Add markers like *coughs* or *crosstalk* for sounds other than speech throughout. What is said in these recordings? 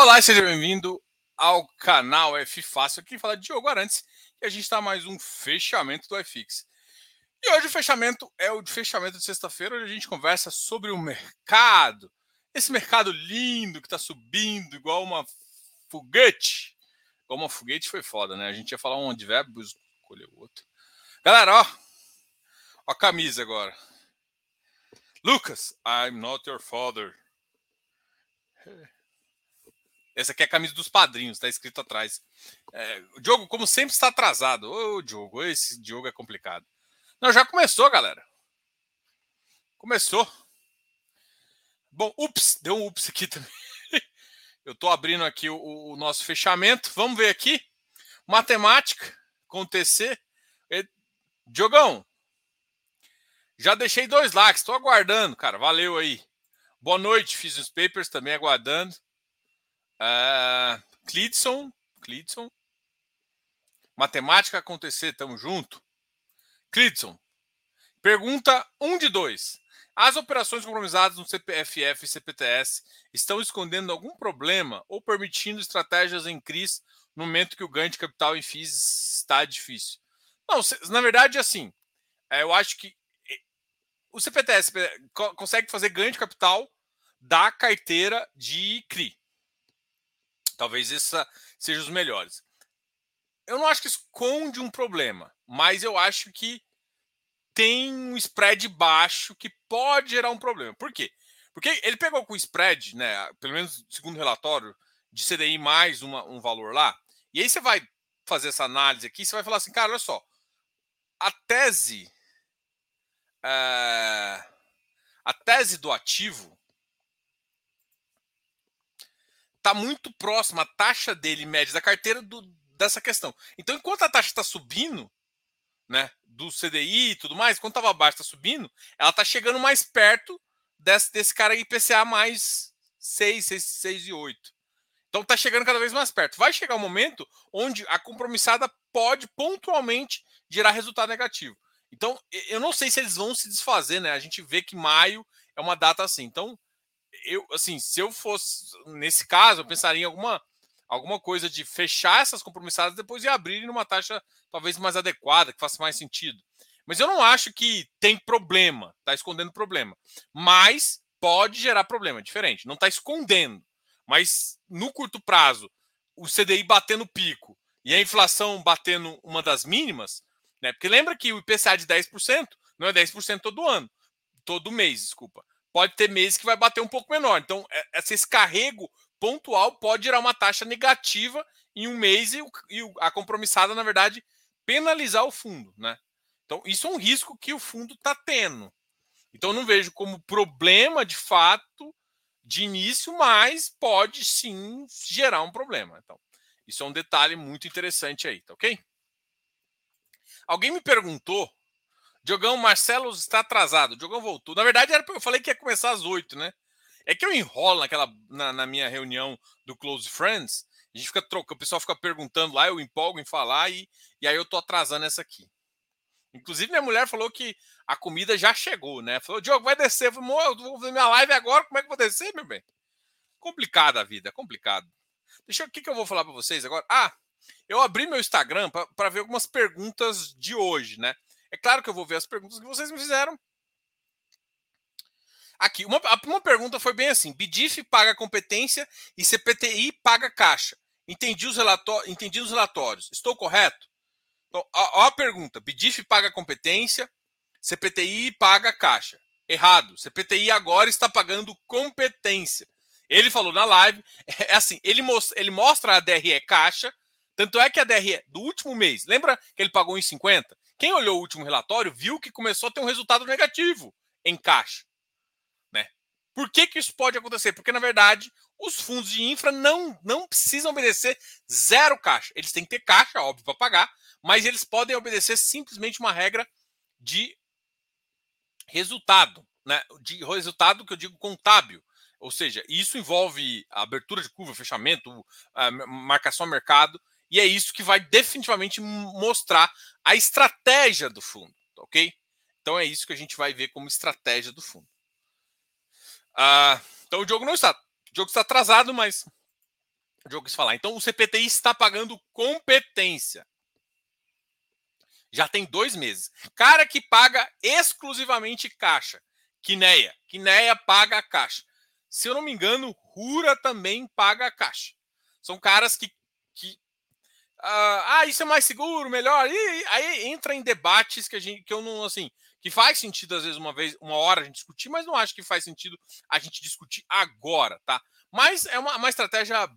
Olá, seja bem-vindo ao canal F Fácil. Aqui fala Diogo Arantes e a gente está mais um fechamento do FX. E hoje o fechamento é o de fechamento de sexta-feira, onde a gente conversa sobre o mercado. Esse mercado lindo que está subindo igual uma foguete. Igual uma foguete foi foda, né? A gente ia falar um advérbio, escolher o outro. Galera, ó. Ó a camisa agora. Lucas, I'm not your father. Essa aqui é a camisa dos padrinhos, está escrito atrás. É, o Diogo, como sempre, está atrasado. Ô, Diogo, esse Diogo é complicado. Não, já começou, galera. Começou. Bom, ups, deu um ups aqui *laughs* também. Eu estou abrindo aqui o, o, nosso fechamento. Vamos ver aqui. Matemática com TC. Diogão, já deixei dois likes, estou aguardando, cara. Valeu aí. Boa noite, fiz os papers também aguardando. Uh, Clidson, Clidson. Matemática acontecer, tamo junto. Clidson. Pergunta 1 um de 2. As operações compromissadas no CPFF e CPTS estão escondendo algum problema ou permitindo estratégias em CRIs no momento que o ganho de capital em FIIs está difícil? Não, na verdade, assim, é, eu acho que o CPTS consegue fazer ganho de capital da carteira de CRI. Talvez essa seja os melhores. Eu não acho que esconde um problema, mas eu acho que tem um spread baixo que pode gerar um problema. Por quê? Porque ele pegou com o spread, né, pelo menos segundo o relatório, de CDI mais uma, um valor lá, e aí você vai fazer essa análise aqui, você vai falar assim, cara, olha só, a tese, é, a tese do ativo está muito próxima a taxa dele média da carteira do, dessa questão. Então, enquanto a taxa está subindo, né, do CDI e tudo mais, quando estava abaixo, está subindo, ela está chegando mais perto desse, desse cara IPCA mais 6, 6, 6 e 8. Então está chegando cada vez mais perto. Vai chegar um momento onde a compromissada pode pontualmente gerar resultado negativo. Então, eu não sei se eles vão se desfazer, né? A gente vê que maio é uma data assim. Então, eu, assim, se eu fosse nesse caso, eu pensaria em alguma, alguma coisa de fechar essas compromissadas depois e abrir numa taxa talvez mais adequada, que faça mais sentido. Mas eu não acho que tem problema, está escondendo problema. Mas pode gerar problema, diferente. Não está escondendo. Mas no curto prazo, o CDI batendo pico e a inflação batendo uma das mínimas, né? Porque lembra que o IPCA de 10% não é 10% todo ano, todo mês, desculpa pode ter meses que vai bater um pouco menor. Então, é, esse carrego pontual pode gerar uma taxa negativa em um mês e, a compromissada, na verdade, penalizar o fundo. Né? Então, isso é um risco que o fundo está tendo. Então, não vejo como problema de fato de início, mas pode sim gerar um problema. Então, isso é um detalhe muito interessante aí, tá ok? Alguém me perguntou Diogão, Marcelo está atrasado. Diogão voltou. Na verdade, era, eu falei que ia começar às oito, né? É que eu enrolo naquela, na, na, minha reunião do Close Friends. A gente fica trocando, o pessoal fica perguntando lá, eu empolgo em falar e, e aí eu tô atrasando essa aqui. Inclusive, minha mulher falou que a comida já chegou, né? Falou, Diogo, vai descer. Eu falei, eu vou fazer minha live agora, como é que eu vou descer, meu bem? Complicada a vida, complicado. Deixa eu, o que, que eu vou falar para vocês agora? Ah, eu abri meu Instagram para ver algumas perguntas de hoje, né? É claro que eu vou ver as perguntas que vocês me fizeram. Aqui, uma, uma pergunta foi bem assim: BDIF paga competência e CPTI paga caixa. Entendi os, relatórios, entendi os relatórios. Estou correto? Então, ó a pergunta: BDIF paga competência, CPTI paga caixa. Errado. CPTI agora está pagando competência. Ele falou na live, *laughs* é assim, ele, mostra, ele mostra a DRE caixa, tanto é que a DRE do último mês, lembra que ele pagou em 50? Quem olhou o último relatório viu que começou a ter um resultado negativo em caixa. Né? Por que, que isso pode acontecer? Porque, na verdade, os fundos de infra não, não precisam obedecer zero caixa. Eles têm que ter caixa, óbvio, para pagar, mas eles podem obedecer simplesmente uma regra de resultado, né? De resultado que eu digo contábil. Ou seja, isso envolve abertura de curva, fechamento, marcação a mercado e é isso que vai definitivamente mostrar a estratégia do fundo, ok? Então é isso que a gente vai ver como estratégia do fundo. Ah, então o jogo não está. O jogo está atrasado, mas O Diogo quis falar. Então o CPTI está pagando competência. Já tem dois meses. Cara que paga exclusivamente caixa. Quineia. Quineia paga a caixa. Se eu não me engano, Rura também paga a caixa. São caras que. que ah, isso é mais seguro, melhor. E aí entra em debates que, a gente, que eu não. assim que faz sentido, às vezes, uma vez, uma hora a gente discutir, mas não acho que faz sentido a gente discutir agora, tá? Mas é uma, uma estratégia.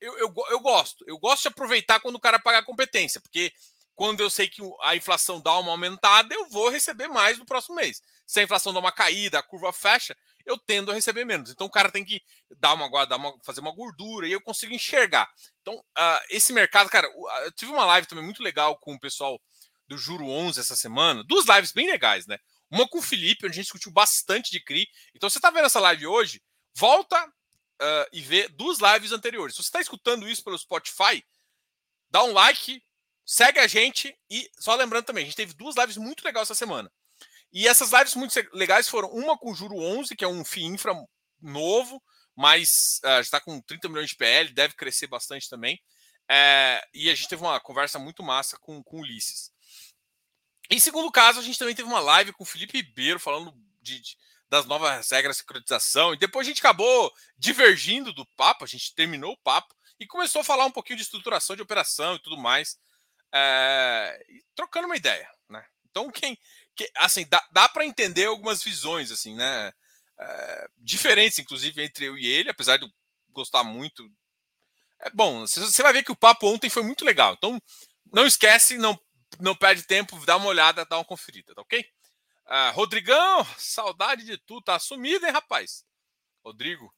Eu, eu, eu gosto. Eu gosto de aproveitar quando o cara paga a competência, porque quando eu sei que a inflação dá uma aumentada, eu vou receber mais no próximo mês. Se a inflação dá uma caída, a curva fecha, eu tendo a receber menos. Então o cara tem que dar uma, dar uma fazer uma gordura e eu consigo enxergar. Então, uh, esse mercado, cara, eu tive uma live também muito legal com o pessoal do Juro 11 essa semana, duas lives bem legais, né? Uma com o Felipe, onde a gente discutiu bastante de CRI. Então, você está vendo essa live hoje, volta uh, e vê duas lives anteriores. Se você está escutando isso pelo Spotify, dá um like, segue a gente e só lembrando também, a gente teve duas lives muito legais essa semana. E essas lives muito legais foram uma com o Juro 11, que é um FII infra novo, mas uh, está com 30 milhões de PL, deve crescer bastante também. É, e a gente teve uma conversa muito massa com, com o Ulisses. Em segundo caso, a gente também teve uma live com o Felipe Ribeiro falando de, de, das novas regras de securitização. E depois a gente acabou divergindo do papo, a gente terminou o papo e começou a falar um pouquinho de estruturação de operação e tudo mais, é, trocando uma ideia. Né? Então, quem. Que, assim, dá, dá para entender algumas visões, assim, né? É, diferentes, inclusive, entre eu e ele, apesar de eu gostar muito. É bom, você vai ver que o papo ontem foi muito legal. Então, não esquece, não não perde tempo, dá uma olhada, dá uma conferida, tá ok? Ah, Rodrigão, saudade de tu, tá sumido, hein, rapaz? Rodrigo.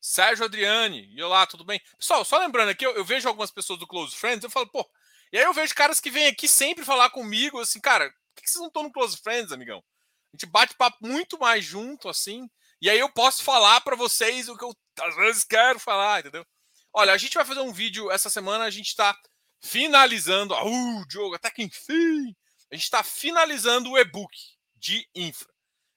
Sérgio Adriane, e olá, tudo bem? Pessoal, só lembrando aqui, eu, eu, vejo algumas pessoas do Close Friends, eu falo, pô, e aí eu vejo caras que vêm aqui sempre falar comigo, assim, cara, por que vocês não estão no Close Friends, amigão? A gente bate papo muito mais junto, assim, e aí eu posso falar para vocês o que eu às vezes quero falar, entendeu? Olha, a gente vai fazer um vídeo essa semana, a gente tá finalizando. Uh, Diogo, até que enfim! A gente está finalizando o e-book de infra.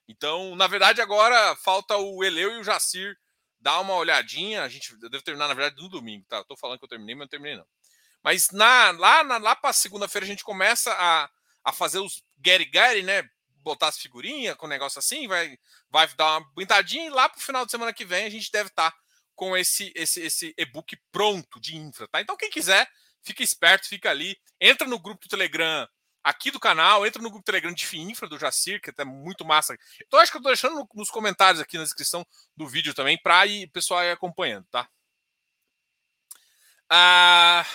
Então, na verdade, agora falta o Eleu e o Jacir dar uma olhadinha. A gente deve terminar, na verdade, no domingo, tá? Eu tô falando que eu terminei, mas não terminei, não. Mas na, lá, na, lá para segunda-feira a gente começa a, a fazer os Gary Gary, né? Botar as figurinhas com um negócio assim, vai, vai dar uma pintadinha e lá pro final de semana que vem a gente deve estar tá com esse, esse, esse e-book pronto de infra, tá? Então, quem quiser, fica esperto, fica ali. Entra no grupo do Telegram aqui do canal, entra no grupo do Telegram de Infra do Jacir, que é muito massa. Então acho que eu tô deixando nos comentários aqui na descrição do vídeo também, para o pessoal ir acompanhando, tá? Ah,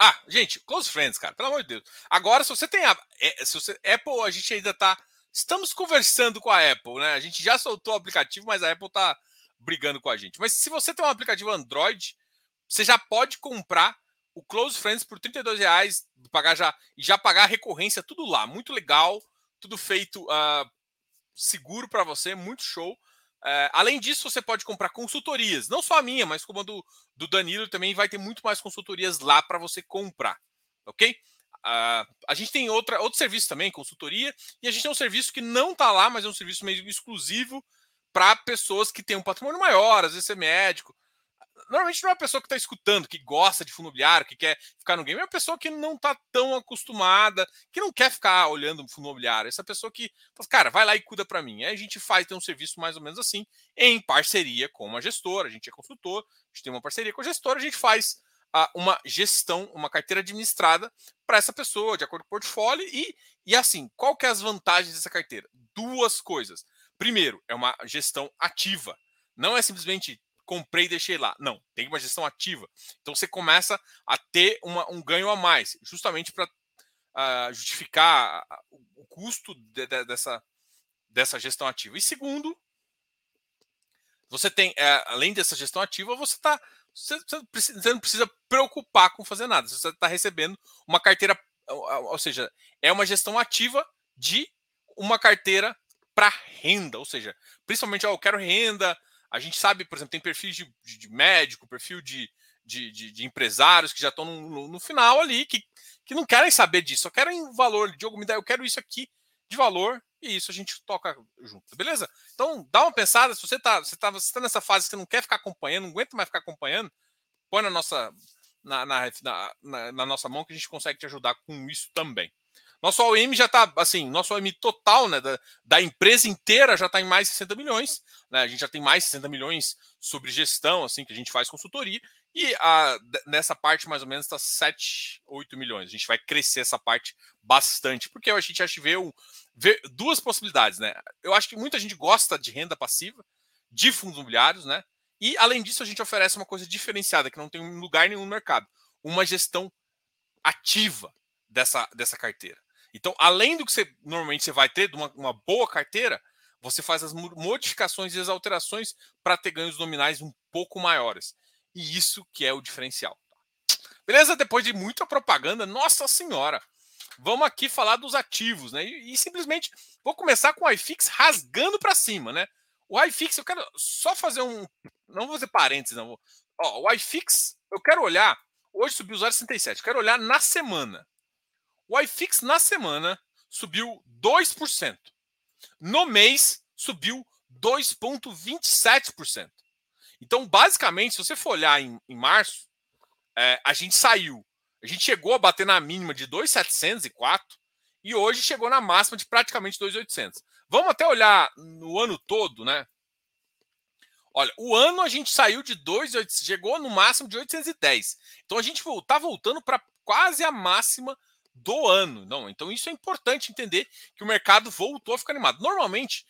ah, gente, close friends, cara, pelo amor de Deus. Agora, se você tem a, é, se você, Apple, a gente ainda tá. Estamos conversando com a Apple, né? A gente já soltou o aplicativo, mas a Apple tá brigando com a gente. Mas se você tem um aplicativo Android, você já pode comprar o Close Friends por 32 reais, pagar já e já pagar a recorrência, tudo lá, muito legal, tudo feito uh, seguro para você, muito show. Uh, além disso, você pode comprar consultorias, não só a minha, mas como a do, do Danilo também vai ter muito mais consultorias lá para você comprar, ok? Uh, a gente tem outra, outro serviço também, consultoria, e a gente tem um serviço que não está lá, mas é um serviço meio exclusivo para pessoas que têm um patrimônio maior, às vezes é médico, normalmente não é uma pessoa que está escutando, que gosta de fundo imobiliário, que quer ficar no game, é uma pessoa que não está tão acostumada, que não quer ficar olhando o fundo imobiliário. Essa pessoa que, cara, vai lá e cuida para mim. Aí a gente faz tem um serviço mais ou menos assim, em parceria com uma gestora. A gente é consultor, a gente tem uma parceria com a gestora, a gente faz uma gestão, uma carteira administrada para essa pessoa, de acordo com o portfólio. E, e assim, qual que é as vantagens dessa carteira? Duas coisas. Primeiro, é uma gestão ativa. Não é simplesmente comprei e deixei lá. Não, tem uma gestão ativa. Então você começa a ter uma, um ganho a mais, justamente para uh, ah, justificar o custo de, de, dessa, dessa gestão ativa. E segundo, você tem, uh, além dessa gestão ativa, você está. Você, você, não precisa preocupar com fazer nada. Você está recebendo uma carteira, ou seja, é uma gestão ativa de uma carteira para renda, ou seja, principalmente, ó, eu quero renda, a gente sabe, por exemplo, tem perfis de, de, de médico, perfil de, de, de, empresários que já estão no, no, final ali, que, que não querem saber disso, só querem valor. Diogo, me dá, eu quero isso aqui de valor, e isso a gente toca junto, beleza? Então, dá uma pensada, se você está você tá, você tá nessa fase que você não quer ficar acompanhando, não aguenta mais ficar acompanhando, põe na nossa, na, na, na, na nossa mão que a gente consegue te ajudar com isso também. Nosso OM já está, assim, nosso OM total né, da, da empresa inteira já está em mais de 60 milhões. Né, a gente já tem mais de 60 milhões sobre gestão, assim, que a gente faz consultoria. E a, nessa parte, mais ou menos, está 7, 8 milhões. A gente vai crescer essa parte bastante, porque a gente acha vê, vê duas possibilidades, né? Eu acho que muita gente gosta de renda passiva, de fundos imobiliários, né? E, além disso, a gente oferece uma coisa diferenciada, que não tem lugar nenhum no mercado. Uma gestão ativa dessa, dessa carteira. Então, além do que você normalmente você vai ter de uma, uma boa carteira, você faz as modificações e as alterações para ter ganhos nominais um pouco maiores. E isso que é o diferencial. Beleza? Depois de muita propaganda, nossa senhora. Vamos aqui falar dos ativos, né? E, e simplesmente vou começar com o iFix rasgando para cima, né? O iFix, eu quero só fazer um. Não vou fazer parênteses, não. Ó, o iFix, eu quero olhar. Hoje subiu 0,67. Quero olhar na semana. O iFix na semana subiu 2%. No mês subiu 2,27%. Então, basicamente, se você for olhar em, em março, é, a gente saiu. A gente chegou a bater na mínima de 2,704 e hoje chegou na máxima de praticamente 2,800. Vamos até olhar no ano todo, né? Olha, o ano a gente saiu de 2,800, chegou no máximo de 810. Então a gente está voltando para quase a máxima do ano. Não, então isso é importante entender que o mercado voltou a ficar animado. Normalmente,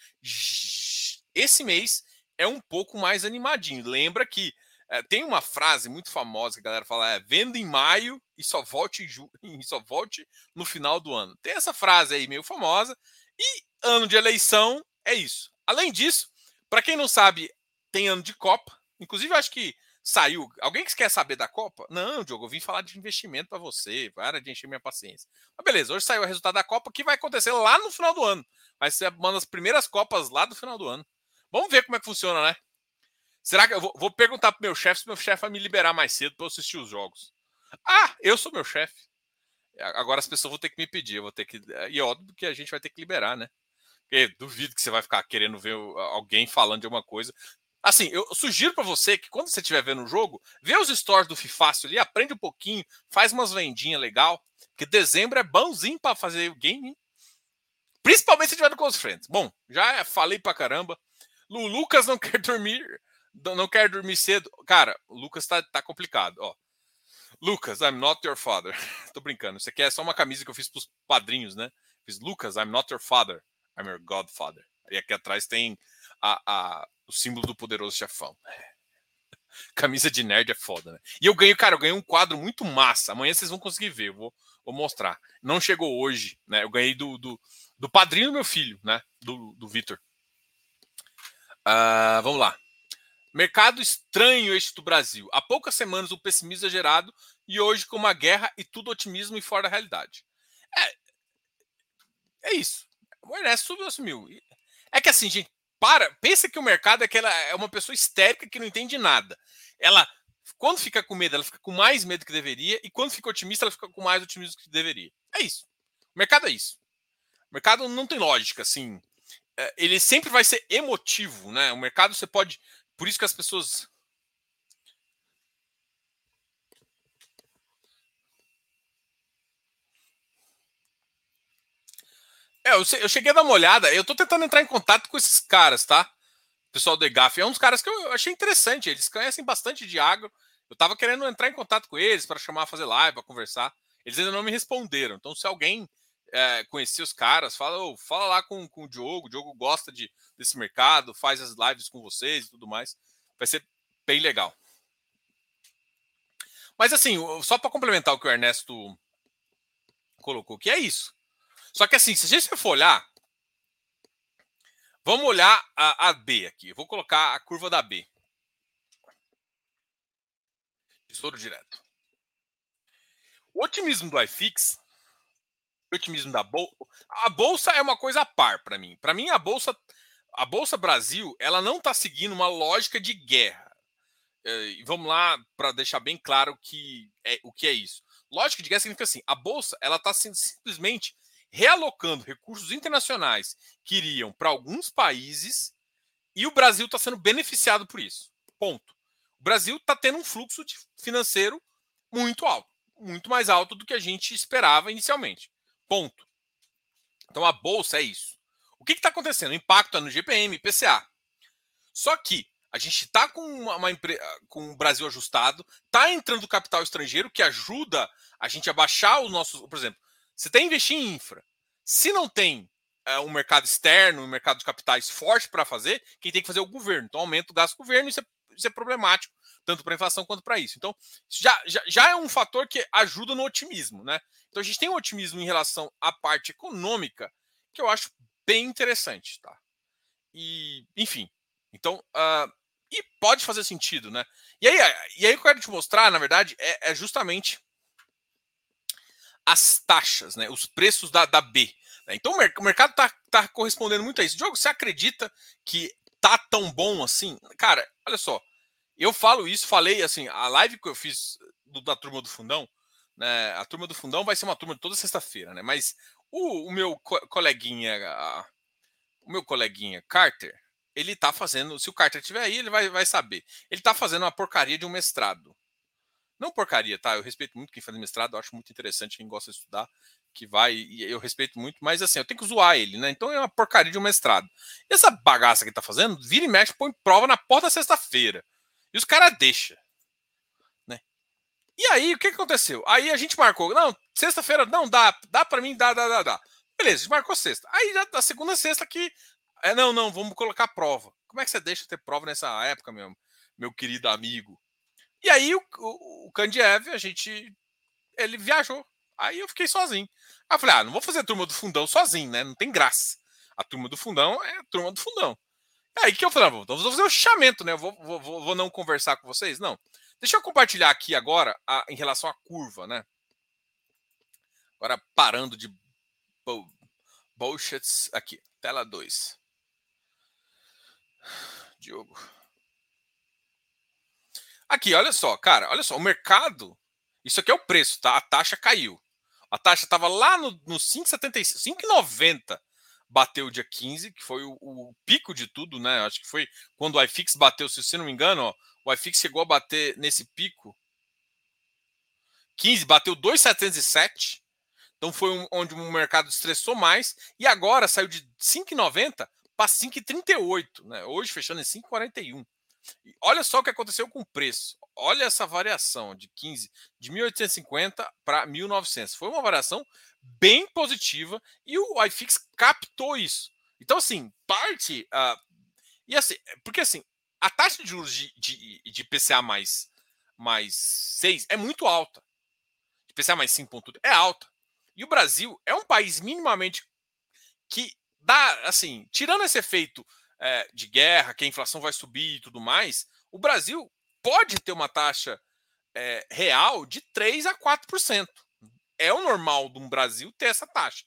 esse mês é um pouco mais animadinho. Lembra que é, tem uma frase muito famosa que a galera fala: é venda em maio e só volte *laughs* e só volte no final do ano. Tem essa frase aí meio famosa. E ano de eleição é isso. Além disso, para quem não sabe, tem ano de Copa. Inclusive, acho que saiu. Alguém que quer saber da Copa? Não, Diogo, eu vim falar de investimento para você. Para de encher minha paciência. Mas beleza, hoje saiu o resultado da Copa que vai acontecer lá no final do ano. Vai ser uma das primeiras Copas lá do final do ano. Vamos ver como é que funciona, né? Será que eu vou, vou perguntar pro meu chefe se meu chefe vai me liberar mais cedo para eu assistir os jogos? Ah, eu sou meu chefe. Agora as pessoas vão ter que me pedir, eu vou ter que. E é óbvio que a gente vai ter que liberar, né? Porque duvido que você vai ficar querendo ver alguém falando de alguma coisa. Assim, eu sugiro para você que quando você estiver vendo o jogo, vê os stories do Fifácio ali, aprende um pouquinho, faz umas vendinhas legal, que dezembro é bonzinho para fazer game, principalmente se estiver no Close Friends. Bom, já falei pra caramba. O Lucas não *laughs* quer dormir, não quer dormir cedo. Cara, o Lucas tá, tá complicado, ó. Lucas, I'm not your father. *laughs* Tô brincando. Isso aqui é só uma camisa que eu fiz pros padrinhos, né? Fiz Lucas, I'm not your father. I'm your godfather. E aqui atrás tem a, a, o símbolo do poderoso chefão. *laughs* Camisa de nerd é foda, né? E eu ganhei, cara, eu ganhei um quadro muito massa. Amanhã vocês vão conseguir ver, eu vou, vou mostrar. Não chegou hoje, né? Eu ganhei do, do, do padrinho do meu filho, né? Do, do Vitor. Uh, vamos lá. Mercado estranho este do Brasil. Há poucas semanas o pessimismo é gerado e hoje com uma guerra e tudo otimismo e fora da realidade. É, é isso. O Ernesto assumiu. É que assim, gente, para, pensa que o mercado é que ela é uma pessoa histérica que não entende nada. Ela, quando fica com medo, ela fica com mais medo que deveria, e quando fica otimista, ela fica com mais otimismo que deveria. É isso. O mercado é isso. O mercado não tem lógica, assim. É, ele sempre vai ser emotivo, né? O mercado você pode. Por isso que as pessoas É, eu, cheguei a dar uma olhada. Eu tô tentando entrar em contato com esses caras, tá? O pessoal do EGAF. É um dos caras que eu achei interessante. Eles conhecem bastante de agro. Eu tava querendo entrar em contato com eles para chamar fazer live, para conversar. Eles ainda não me responderam. Então, se alguém é, conhecer os caras, fala, oh, fala lá com, com o Diogo. O Diogo gosta de, desse mercado, faz as lives com vocês e tudo mais. Vai ser bem legal. Mas assim, só para complementar o que o Ernesto colocou, que é isso. Só que assim, se a gente for olhar, vamos olhar a, a B aqui. vou colocar a curva da B. Tesouro direto. O otimismo do iFix, otimismo da bolsa, a bolsa é uma coisa a par para mim. Para mim a bolsa, a bolsa Brasil, ela não está seguindo uma lógica de guerra. É, e vamos lá para deixar bem claro que é, o que é isso. Lógica de guerra significa assim: a bolsa ela está simplesmente realocando recursos internacionais que iriam para alguns países e o Brasil está sendo beneficiado por isso. Ponto. Brasil está tendo um fluxo financeiro muito alto, muito mais alto do que a gente esperava inicialmente. Ponto. Então a bolsa é isso. O que está acontecendo? O impacto é no GPM, PCA. Só que a gente está com uma, uma com o Brasil ajustado, está entrando capital estrangeiro que ajuda a gente a baixar os nossos. Por exemplo, você tem que investir em infra. Se não tem é, um mercado externo, um mercado de capitais forte para fazer, quem tem que fazer é o governo. Então aumenta o gasto do governo isso é, isso é problemático, tanto para a inflação quanto para isso. Então, já, já, já é um fator que ajuda no otimismo, né? Então a gente tem um otimismo em relação à parte econômica que eu acho bem interessante, tá? E, enfim, então, uh, e pode fazer sentido, né? E aí, e aí eu quero te mostrar, na verdade, é, é justamente as taxas, né? Os preços da, da B. Né? Então o mercado está tá correspondendo muito a isso. Diogo, você acredita que tá tão bom assim? Cara, olha só. Eu falo isso, falei assim, a live que eu fiz do, da turma do fundão, né? A turma do fundão vai ser uma turma toda sexta-feira, né? Mas o, o meu co coleguinha, a, o meu coleguinha Carter, ele tá fazendo. Se o Carter estiver aí, ele vai, vai saber. Ele tá fazendo uma porcaria de um mestrado. Não porcaria, tá? Eu respeito muito quem faz mestrado, eu acho muito interessante quem gosta de estudar que vai, e eu respeito muito, mas assim, eu tenho que zoar ele, né? Então é uma porcaria de um mestrado. E essa bagaça que ele tá fazendo, vira e mexe, põe prova na porta sexta-feira. E os caras deixam. E aí, o que, aconteceu? Aí a gente marcou, não, sexta-feira não dá, dá para mim, dá, dá, dá, dá. Beleza, a gente marcou sexta. Aí já a segunda sexta que. É, não, não, vamos colocar prova. Como é que você deixa ter prova nessa época, meu, meu querido amigo? E aí o, o, o Kandiev, a gente. Ele viajou. Aí eu fiquei sozinho. Aí eu falei, ah, não vou fazer a turma do fundão sozinho, né? Não tem graça. A turma do fundão é a turma do fundão. Aí que eu falei, ah, vou fazer um chamamento, né? Eu vou, vou, vou não conversar com vocês? Não. Deixa eu compartilhar aqui agora a, em relação à curva, né? Agora parando de bullshits aqui. Tela 2. Diogo. Aqui, olha só, cara, olha só, o mercado, isso aqui é o preço, tá? A taxa caiu. A taxa estava lá no, no 5,90. Bateu o dia 15, que foi o, o, pico de tudo, né? Acho que foi quando o iFix bateu, se você não me engano, ó, o iFix chegou a bater nesse pico. 15, bateu 2,707. Então foi um, onde o mercado estressou mais. E agora saiu de 5,90 para 5,38. Né? Hoje fechando em 5,41. Olha só o que aconteceu com o preço. Olha essa variação de 15, de 1850 para 1900. Foi uma variação bem positiva e o iFix captou isso. Então, assim, parte. Uh, e assim, porque assim, a taxa de juros de, de, de PCA mais, mais 6 é muito alta. De PCA mais 5 é alta. E o Brasil é um país minimamente que dá, assim, tirando esse efeito é, de guerra, que a inflação vai subir e tudo mais, o Brasil pode ter uma taxa é, real de 3 a 4%. É o normal de um Brasil ter essa taxa.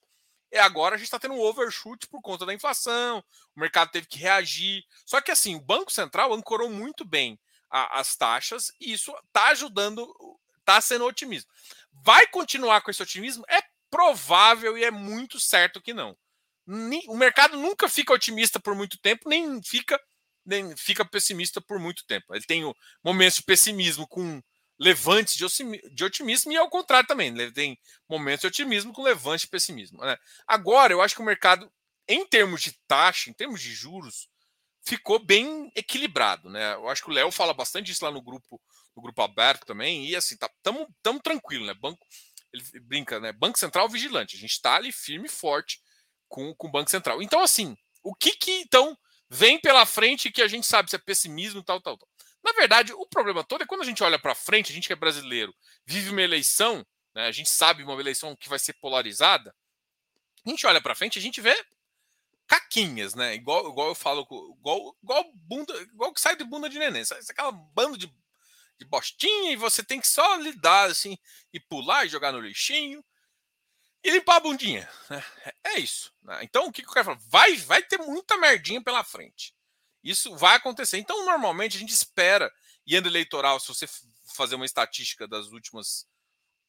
E agora a gente está tendo um overshoot por conta da inflação, o mercado teve que reagir. Só que assim, o Banco Central ancorou muito bem a, as taxas e isso está ajudando, está sendo otimismo. Vai continuar com esse otimismo? É provável e é muito certo que não o mercado nunca fica otimista por muito tempo, nem fica nem fica pessimista por muito tempo. Ele tem momentos de pessimismo com levantes de otimismo e ao contrário também. Ele tem momentos de otimismo com levantes de pessimismo. Né? Agora, eu acho que o mercado, em termos de taxa, em termos de juros, ficou bem equilibrado. Né? Eu acho que o Léo fala bastante isso lá no grupo, no grupo aberto também. E assim, tá, tamo, tamo tranquilo, né? Banco, ele brinca, né? Banco Central vigilante. A gente está ali firme e forte com, com o Banco Central. Então, assim, o que que então vem pela frente que a gente sabe se é pessimismo, tal, tal, tal. Na verdade, o problema todo é quando a gente olha para frente, a gente que é brasileiro, vive uma eleição, né, a gente sabe uma eleição que vai ser polarizada, a gente olha para frente, a gente vê caquinhas, né? Igual, igual eu falo, igual, igual bunda, igual que sai de bunda de neném, sai aquela bando de, de bostinha e você tem que só lidar assim e pular e jogar no lixinho e limpar a bundinha. Né? É isso. Né? Então, o que, que eu quero falar? Vai, vai ter muita merdinha pela frente. Isso vai acontecer. Então, normalmente, a gente espera, e ano eleitoral, se você fazer uma estatística das últimas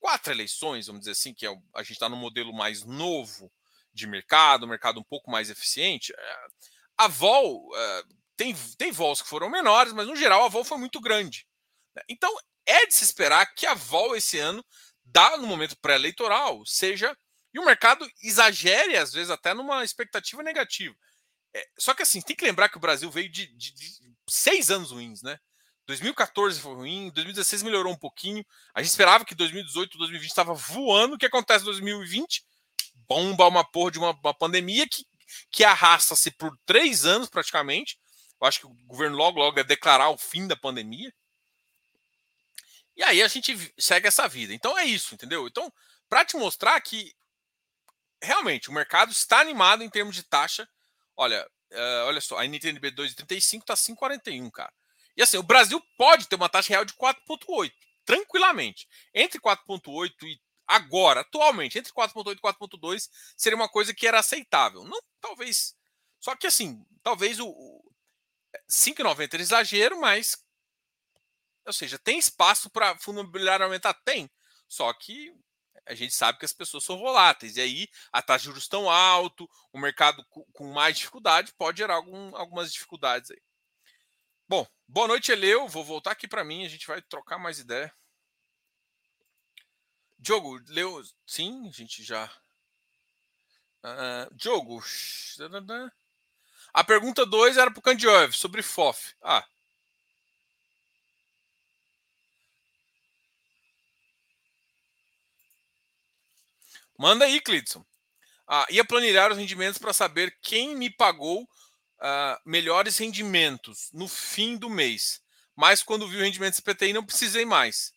quatro eleições, vamos dizer assim, que é, a gente está no modelo mais novo de mercado, um mercado um pouco mais eficiente, é, a vol, é, tem, tem vols que foram menores, mas no geral a vol foi muito grande. Né? Então, é de se esperar que a vol esse ano, dá no momento pré-eleitoral, seja. E o mercado exagere, às vezes, até numa expectativa negativa. É, só que assim, tem que lembrar que o Brasil veio de, de, de seis anos ruins, né? 2014 foi ruim, 2016 melhorou um pouquinho. A gente esperava que 2018, 2020 estava voando. O que acontece em 2020? Bomba uma porra de uma, uma pandemia que, que arrasta-se por três anos praticamente. Eu acho que o governo logo, logo vai declarar o fim da pandemia. E aí a gente segue essa vida. Então é isso, entendeu? Então, para te mostrar que realmente o mercado está animado em termos de taxa. Olha, uh, olha só, a NTNB 2,35 está 5,41, cara. E assim, o Brasil pode ter uma taxa real de 4,8, tranquilamente. Entre 4,8 e agora, atualmente, entre 4,8 e 4,2 seria uma coisa que era aceitável. Não, talvez. Só que assim, talvez o, o 5,90 era exagero, mas. Ou seja, tem espaço para fundo imobiliário aumentar? Tem. Só que a gente sabe que as pessoas são voláteis. E aí a taxa de juros tão alto, o mercado com mais dificuldade pode gerar algum, algumas dificuldades aí. Bom, boa noite, Eleu. Vou voltar aqui para mim, a gente vai trocar mais ideia. Diogo, leu. Sim, a gente já. Uh, Diogo. A pergunta 2 era para o Candiov, sobre FOF. Ah. Manda aí, Clidson. Ah, ia planilhar os rendimentos para saber quem me pagou uh, melhores rendimentos no fim do mês. Mas quando vi o rendimento CPTI, não precisei mais.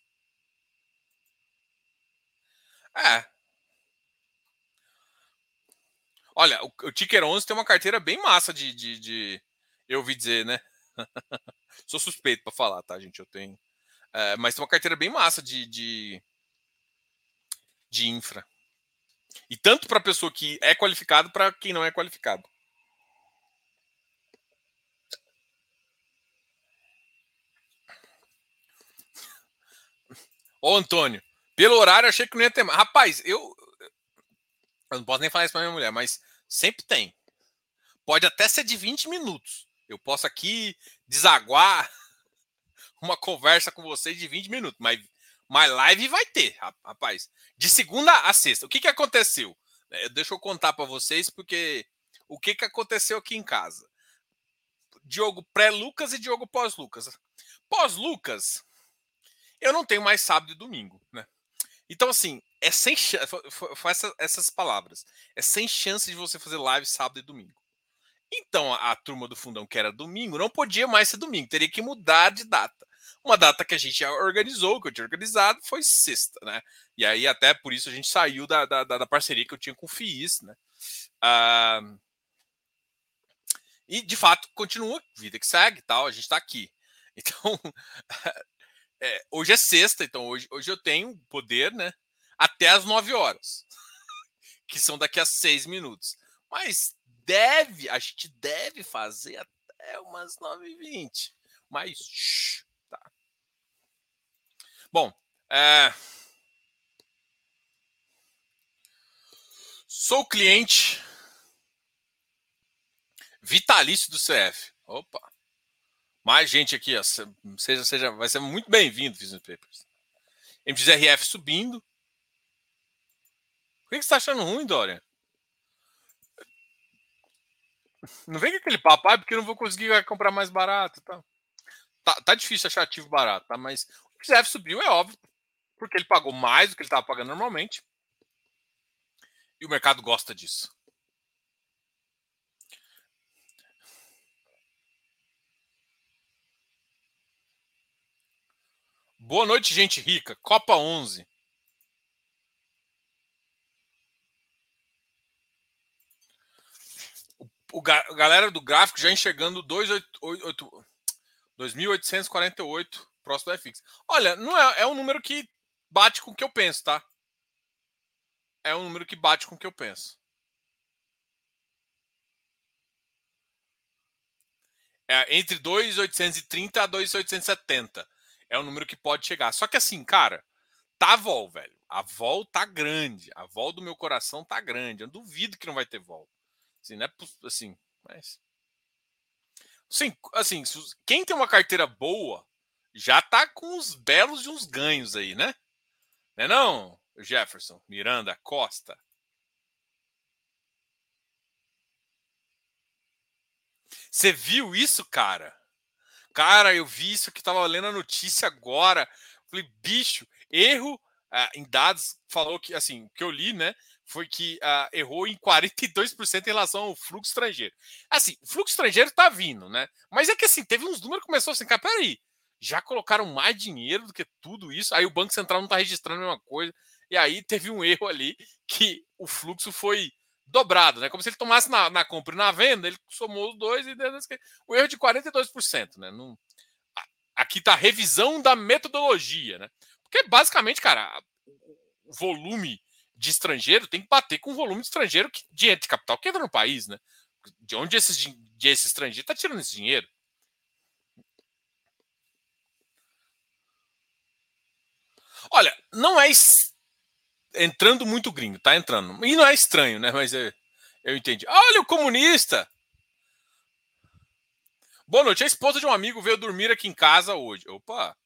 É. Olha, o, o Ticker 11 tem uma carteira bem massa de, de, de eu ouvi dizer, né? *laughs* Sou suspeito para falar, tá, gente? Eu tenho. É, mas tem uma carteira bem massa de, de, de infra. E tanto para pessoa que é qualificado para quem não é qualificado. *laughs* Ô, Antônio, pelo horário achei que não ia ter mais. Rapaz, eu. Eu não posso nem falar isso pra minha mulher, mas sempre tem. Pode até ser de 20 minutos. Eu posso aqui desaguar *laughs* uma conversa com vocês de 20 minutos, mas, mas live vai ter, rapaz. De segunda a sexta. O que, que aconteceu? É, deixa eu contar para vocês, porque o que, que aconteceu aqui em casa? Diogo pré-Lucas e Diogo pós-Lucas. Pós-Lucas, eu não tenho mais sábado e domingo, né? Então, assim, é sem chance. Foi essa, essas palavras. É sem chance de você fazer live sábado e domingo. Então, a, a, turma do fundão, que era domingo, não podia mais ser domingo, teria que mudar de data. Uma data que a gente organizou, que eu tinha organizado, foi sexta, né? E aí, até por isso, a gente saiu da, da, da parceria que eu tinha com o FIIs, né? Ah, e, de fato, continua, vida que segue tal, a gente está aqui. *laughs* Então, *laughs* é, hoje é sexta, então hoje, hoje eu tenho poder, né? Até as 9 horas, *laughs* que são daqui a seis minutos. Mas deve, a gente deve fazer até umas 9h20. Mas. Shh. Bom, é... sou cliente vitalício do CF. Opa! Mais gente aqui, ó, seja, seja, vai ser muito bem-vindo, Business Papers. MXRF subindo. Por que, você está achando ruim, Dória? Não vem com aquele papo, ah, porque eu não vou conseguir comprar mais barato. Tá, tá, tá difícil achar ativo barato, tá? Mas MXRF subiu, é óbvio, porque ele pagou mais do que ele estava pagando normalmente. E o mercado gosta disso. Boa noite, gente rica. Copa 11. O, o a galera do gráfico já enxergando 2.848 próximo do FX. Olha, não é, é um número que bate com o que eu penso, tá? É um número que bate com o que eu penso. É entre 2.830 a 2.870 é um número que pode chegar. Só que assim, cara, tá a vol, velho. A vol tá grande. A vol do meu coração tá grande. Eu duvido que não vai ter vol. Assim, não é assim, mas. Sim, assim, quem tem uma carteira boa já tá com uns belos de uns ganhos aí, né? Não é não, Jefferson, Miranda, Costa? Você viu isso, cara? Cara, eu vi isso que tava lendo a notícia agora. Falei, bicho, erro ah, em dados, falou que, assim, o que eu li, né? Foi que ah, errou em 42% em relação ao fluxo estrangeiro. Assim, o fluxo estrangeiro tá vindo, né? Mas é que, assim, teve uns números que começou assim, cara, peraí, já colocaram mais dinheiro do que tudo isso, aí o Banco Central não tá registrando a mesma coisa, e aí teve um *laughs* erro ali que o fluxo foi dobrado, né? Como se ele tomasse na, na compra e na venda, ele somou os dois e o erro de 42%, né? Não, aqui tá a revisão da metodologia, né? Porque basicamente, cara, o volume de estrangeiro tem que bater com o volume de estrangeiro que, dinheiro de capital que entra no país, né? De onde esse, de esse estrangeiro está tirando esse dinheiro? Olha, não é entrando muito gringo, tá entrando. E não é estranho, né? Mas eu, eu entendi. Olha o comunista! Boa noite. A esposa de um amigo veio dormir aqui em casa hoje. Opa!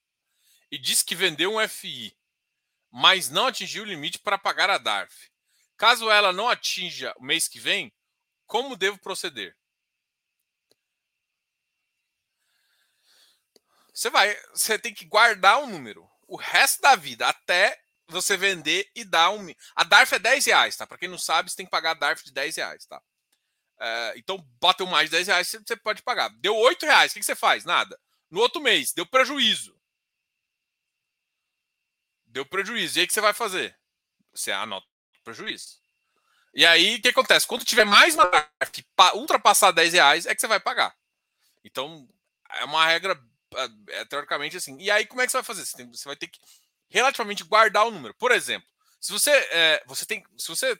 E disse que vendeu um FI, mas não atingiu o limite para pagar a DARF. Caso ela não atinja o mês que vem, como devo proceder? Você vai, você tem que guardar o número o resto da vida até você vender e dar um. A DARF é 10 reais, tá? Para quem não sabe, você tem que pagar a DARF de 10 reais, tá? É, então, bateu mais de 10 reais, você pode pagar. Deu 8 reais, o que você faz? Nada. No outro mês, deu prejuízo. Deu prejuízo. E aí o que você vai fazer? Você anota o prejuízo. E aí, o que acontece? Quando tiver mais uma DARF que ultrapassar 10 reais, é que você vai pagar. Então, é uma regra, é, teoricamente assim. E aí, como é que você vai fazer? Você, tem, você vai ter que relativamente guardar o número. Por exemplo, se você, é, você tem, se você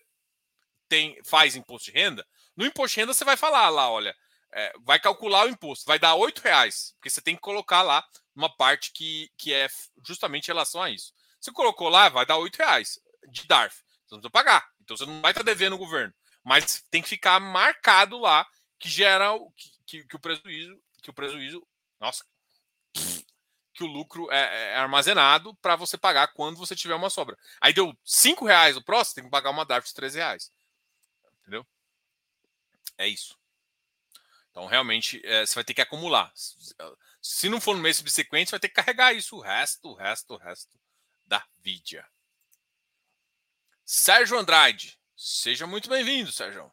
tem, faz imposto de renda, no imposto de renda você vai falar lá, olha, é, vai calcular o imposto, vai dar oito reais, porque você tem que colocar lá uma parte que, que é justamente em relação a isso. Você colocou lá, vai dar oito reais de DARF, você não precisa pagar, então você não vai estar devendo o governo, mas tem que ficar marcado lá que gera que, que, que o prejuízo, que o prejuízo, nossa, que o lucro é, é armazenado para você pagar quando você tiver uma sobra. Aí deu 5 reais o próximo, tem que pagar uma DARF de 13 reais. Entendeu? É isso. Então, realmente, é, você vai ter que acumular. Se não for no mês subsequente, você vai ter que carregar isso o resto, o resto, o resto da vida. Sérgio Andrade. Seja muito bem-vindo, Sérgio.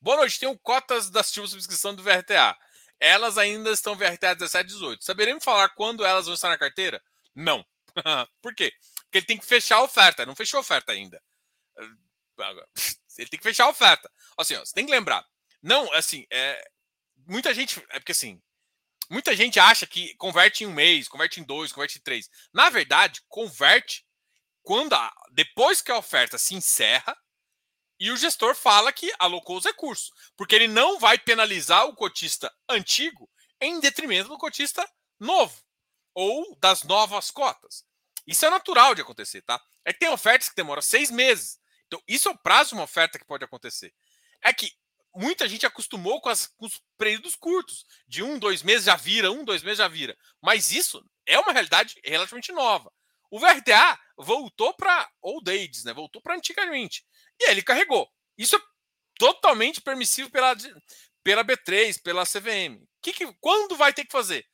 Boa noite. Tenho cotas da subscrição do VRTA elas ainda estão VRTA 17 18. Saberemos falar quando elas vão estar na carteira? Não. *laughs* Por quê? Porque ele tem que fechar a oferta. Não fechou a oferta ainda. *laughs* Ele tem que fechar a oferta. Assim, ó, você tem que lembrar. Não, assim, é, muita gente. É porque assim. Muita gente acha que converte em um mês, converte em dois, converte em três. Na verdade, converte quando a, depois que a oferta se encerra e o gestor fala que alocou os recursos, porque ele não vai penalizar o cotista antigo em detrimento do cotista novo ou das novas cotas. Isso é natural de acontecer, tá? É que tem ofertas que demoram seis meses. Então, isso é o prazo de uma oferta que pode acontecer. É que muita gente acostumou com, as, com os períodos curtos. De um, dois meses já vira, um, dois meses já vira. Mas isso é uma realidade relativamente nova. O VRTA voltou para old age, né? Voltou para antigamente. E aí ele carregou. Isso é totalmente permissível pela, pela B3, pela CVM. Que que, quando vai ter que fazer?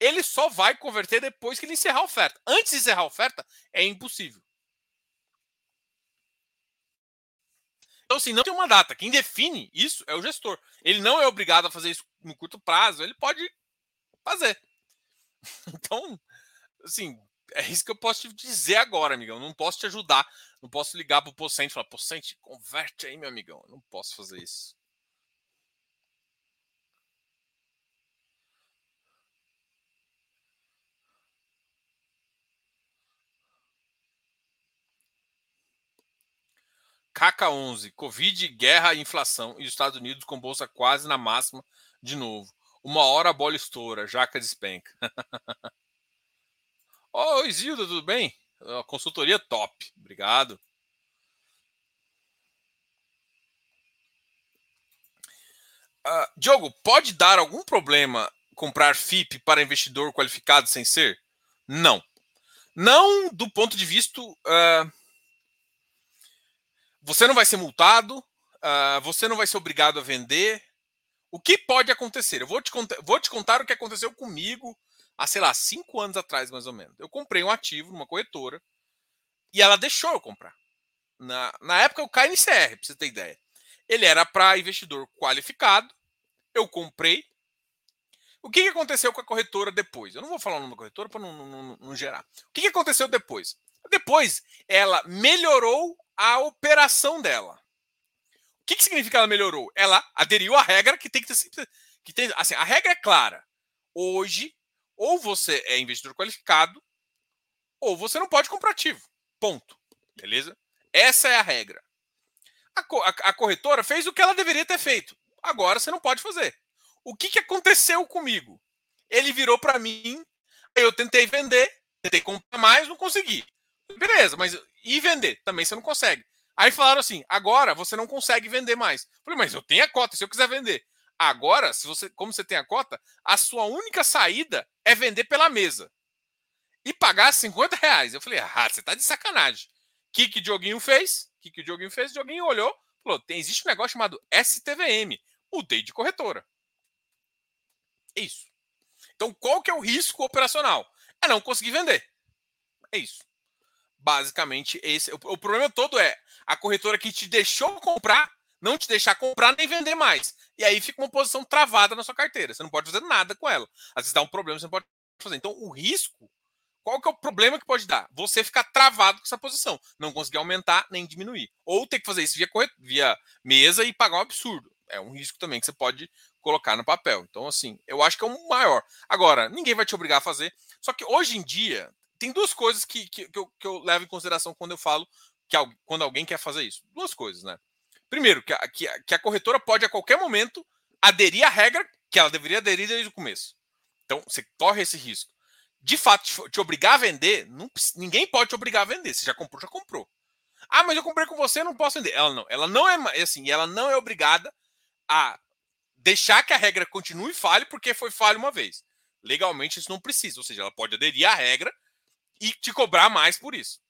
Ele só vai converter depois que ele encerrar a oferta. Antes de encerrar a oferta, é impossível. Então, assim, não tem uma data. Quem define isso é o gestor. Ele não é obrigado a fazer isso no curto prazo, ele pode fazer. *laughs* Então, assim, é isso que eu posso te dizer agora, amigão. Não posso te ajudar. Não posso ligar pro Pocente e falar, Pocente, converte aí, meu amigão. Eu não posso fazer isso. KK11, Covid, guerra e inflação. E os Estados Unidos com bolsa quase na máxima de novo. Uma hora a bola estoura, jaca despenca. *laughs* Oi, Zilda, tudo bem? A consultoria top. Obrigado. Uh, Diogo, pode dar algum problema comprar FIP para investidor qualificado sem ser? Não. Não do ponto de vista. Uh, você não vai ser multado, uh, você não vai ser obrigado a vender. O que pode acontecer? Eu vou te, vou te contar o que aconteceu comigo há, sei lá, cinco anos atrás, mais ou menos. Eu comprei um ativo numa corretora e ela deixou eu comprar. Na, na época, o KNCR, para você ter ideia. Ele era para investidor qualificado. Eu comprei. O que, que aconteceu com a corretora depois? Eu não vou falar o nome da corretora para não, não, não, gerar. O que, que aconteceu depois? Depois, ela melhorou a operação dela. O que, que significa ela melhorou? Ela aderiu à regra que tem que ter. Que tem, assim, a regra é clara. Hoje, ou você é investidor qualificado, ou você não pode comprar ativo. Ponto. Beleza? Essa é a regra. A, a, a corretora fez o que ela deveria ter feito. Agora você não pode fazer. O que, que aconteceu comigo? Ele virou para mim, eu tentei vender, tentei comprar mais, não consegui. Beleza, mas e vender? Também você não consegue. Aí falaram assim: agora você não consegue vender mais. Eu falei, mas eu tenho a cota, se eu quiser vender. Agora, se você, como você tem a cota, a sua única saída é vender pela mesa. E pagar 50 reais. Eu falei, ah, você tá de sacanagem. O que, que o Dioguinho fez? O que, que o Dioguinho fez? O Dioguinho olhou, falou: tem, existe um negócio chamado STVM. Mudei de corretora. É isso. Então, qual que é o risco operacional? É não conseguir vender. É isso. Basicamente, esse. O, o problema todo é a corretora que te deixou comprar, não te deixar comprar nem vender mais. E aí fica uma posição travada na sua carteira. Você não pode fazer nada com ela. Às vezes dá um problema, você não pode fazer. Então, o risco, qual que é o problema que pode dar? Você ficar travado com essa posição. Não conseguir aumentar nem diminuir. Ou ter que fazer isso via, via mesa e pagar um absurdo. É um risco também que você pode colocar no papel. Então, assim, eu acho que é o maior. Agora, ninguém vai te obrigar a fazer. Só que hoje em dia, tem duas coisas que, que, que, eu, que eu levo em consideração quando eu falo que quando alguém quer fazer isso. Duas coisas, né? Primeiro, que a, que, que a corretora pode a qualquer momento aderir à regra que ela deveria aderir desde o começo. Então, você corre esse risco. De fato, te, obrigar a vender, não, ninguém pode te obrigar a vender. Você já comprou, já comprou. Ah, mas eu comprei com você, não posso vender. Ela não, ela não é assim, ela não é obrigada a deixar que a regra continue falha porque foi falha uma vez. Legalmente isso não precisa, ou seja, ela pode aderir à regra e te cobrar mais por isso.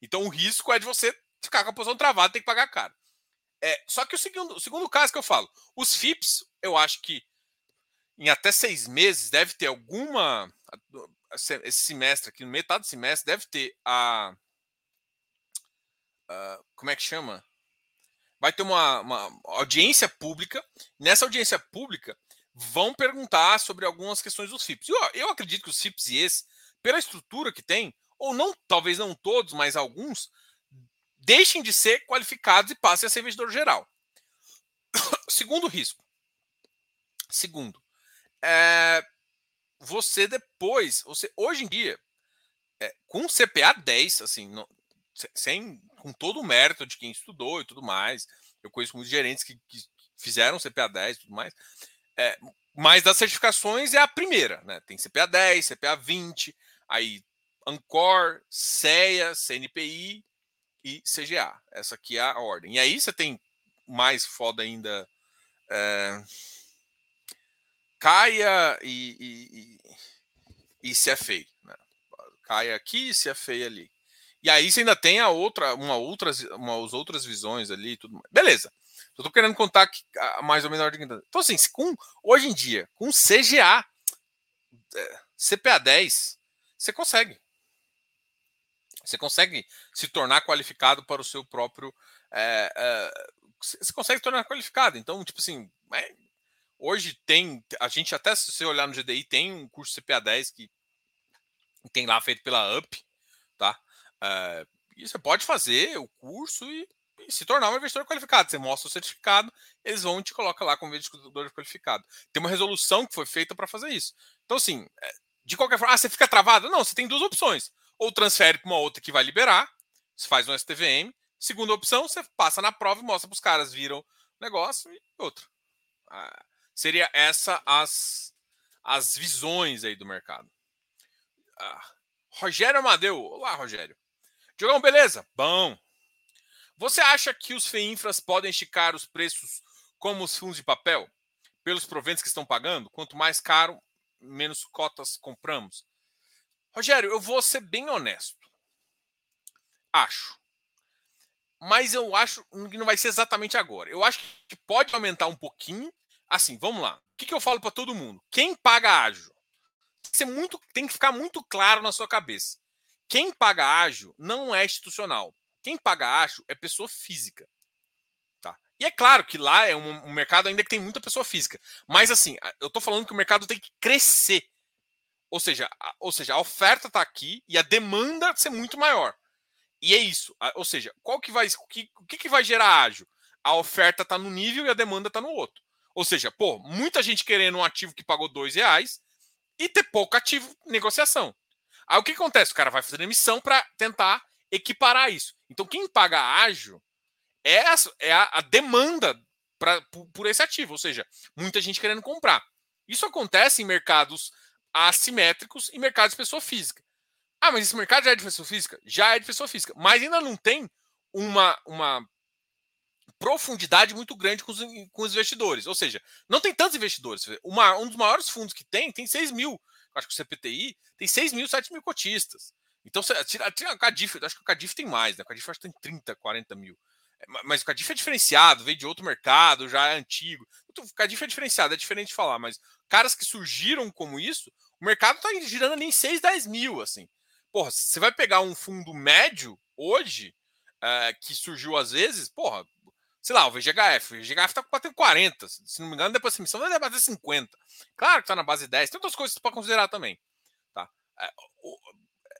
Então o risco é de você ficar com a posição travada ter que pagar caro. É, só que o segundo, o segundo caso que eu falo, os FIPS, eu acho que em até seis meses deve ter alguma. Esse semestre aqui, no metade do semestre, deve ter a. a como é que chama? Vai ter uma, uma audiência pública. Nessa audiência pública, vão perguntar sobre algumas questões dos FIPS. Eu, eu acredito que os FIPS e esse pela estrutura que tem, ou não, talvez não todos, mas alguns, deixem de ser qualificados e passem a ser investidor geral. *coughs* Segundo risco. Segundo, é, você depois, você hoje em dia, é, com CPA 10, assim, não, sem, com todo o mérito de quem estudou e tudo mais, eu conheço muitos gerentes que, que fizeram CPA 10 e tudo mais, é, mas das certificações é a primeira, né? Tem CPA 10, CPA 20, Aí, Ancor, CEA, CNPI e CGA. Essa aqui é a ordem. E aí você tem mais foda ainda. É, Caia e, e, e, e CFA. Né? Caia aqui e CFA ali. E aí você ainda tem a outra, uma outras, umas outras visões ali tudo mais. Beleza. Eu tô querendo contar que, mais ou menos a ordem. Então, assim, com, hoje em dia, com CGA, é, CPA 10, você consegue. Você consegue se tornar qualificado para o seu próprio. É, é, você consegue tornar qualificado. Então, tipo assim, é, hoje tem. A gente até, se você olhar no GDI, tem um curso CPA 10 que tem lá feito pela UP, tá? É, e você pode fazer o curso e, e, se tornar um investidor qualificado. Você mostra o certificado, eles vão te colocam lá como investidor qualificado. Tem uma resolução que foi feita para fazer isso. Então, assim, de qualquer forma, ah, você fica travado? Não, você tem duas opções. Ou transfere para uma outra que vai liberar, você faz um STVM. Segunda opção, você passa na prova e mostra para os caras, viram o negócio e outra. Ah, seria essa as, as visões aí do mercado. Ah, Rogério Amadeu. Olá, Rogério. Diogão, beleza? Bom. Você acha que os FEINFRAs podem esticar os preços como os fundos de papel? Pelos proventos que estão pagando? Quanto mais caro, menos cotas compramos? Rogério, eu vou ser bem honesto. Acho. Mas eu acho que não vai ser exatamente agora. Eu acho que pode aumentar um pouquinho. Assim, vamos lá. O que, que eu falo para todo mundo? Quem paga ágil? Tem que, muito, tem que ficar muito claro na sua cabeça. Quem paga ágil não é institucional. Quem paga ágil é pessoa física. Tá? E é claro que lá é um mercado ainda que tem muita pessoa física. Mas assim, eu estou falando que o mercado tem que crescer. Ou seja, a, ou seja, a oferta está aqui e a demanda ser muito maior. E é isso. Ou seja, qual que vai, o que, que vai gerar ágil? A oferta está num nível e a demanda está no outro. Ou seja, pô, muita gente querendo um ativo que pagou dois reais e ter pouco ativo negociação. Aí o que acontece? O cara vai fazer emissão para tentar equiparar isso. Então quem paga ágil é a, é a, a demanda pra, por, por esse ativo, ou seja, muita gente querendo comprar. Isso acontece em mercados assimétricos e mercados de pessoa física. Ah, mas esse mercado já é de pessoa física? Já é de pessoa física, mas ainda não tem uma, uma profundidade muito grande com os, com os investidores. Ou seja, não tem tantos investidores. Uma, um dos maiores fundos que tem, tem 6 mil. Acho que o CPTI tem 6 mil, 7 mil cotistas. Então, tira, tira a Cadif, acho que o Cadif tem mais, né? O Cadif acho que tem 30, 40 mil. Mas o Cadif é diferenciado, veio de outro mercado, já é antigo. O Cadif é diferenciado, é diferente de falar, mas caras que surgiram como isso, o mercado está girando ali em 6, 10 mil, assim. Porra, você vai pegar um fundo médio hoje, é, que surgiu às vezes, porra, sei lá, o VGHF. O VGHF tá batendo 40. Se não me engano, depois dessa emissão vai bater 50. Claro que tá na base 10. Tem outras coisas para considerar também. Tá? É,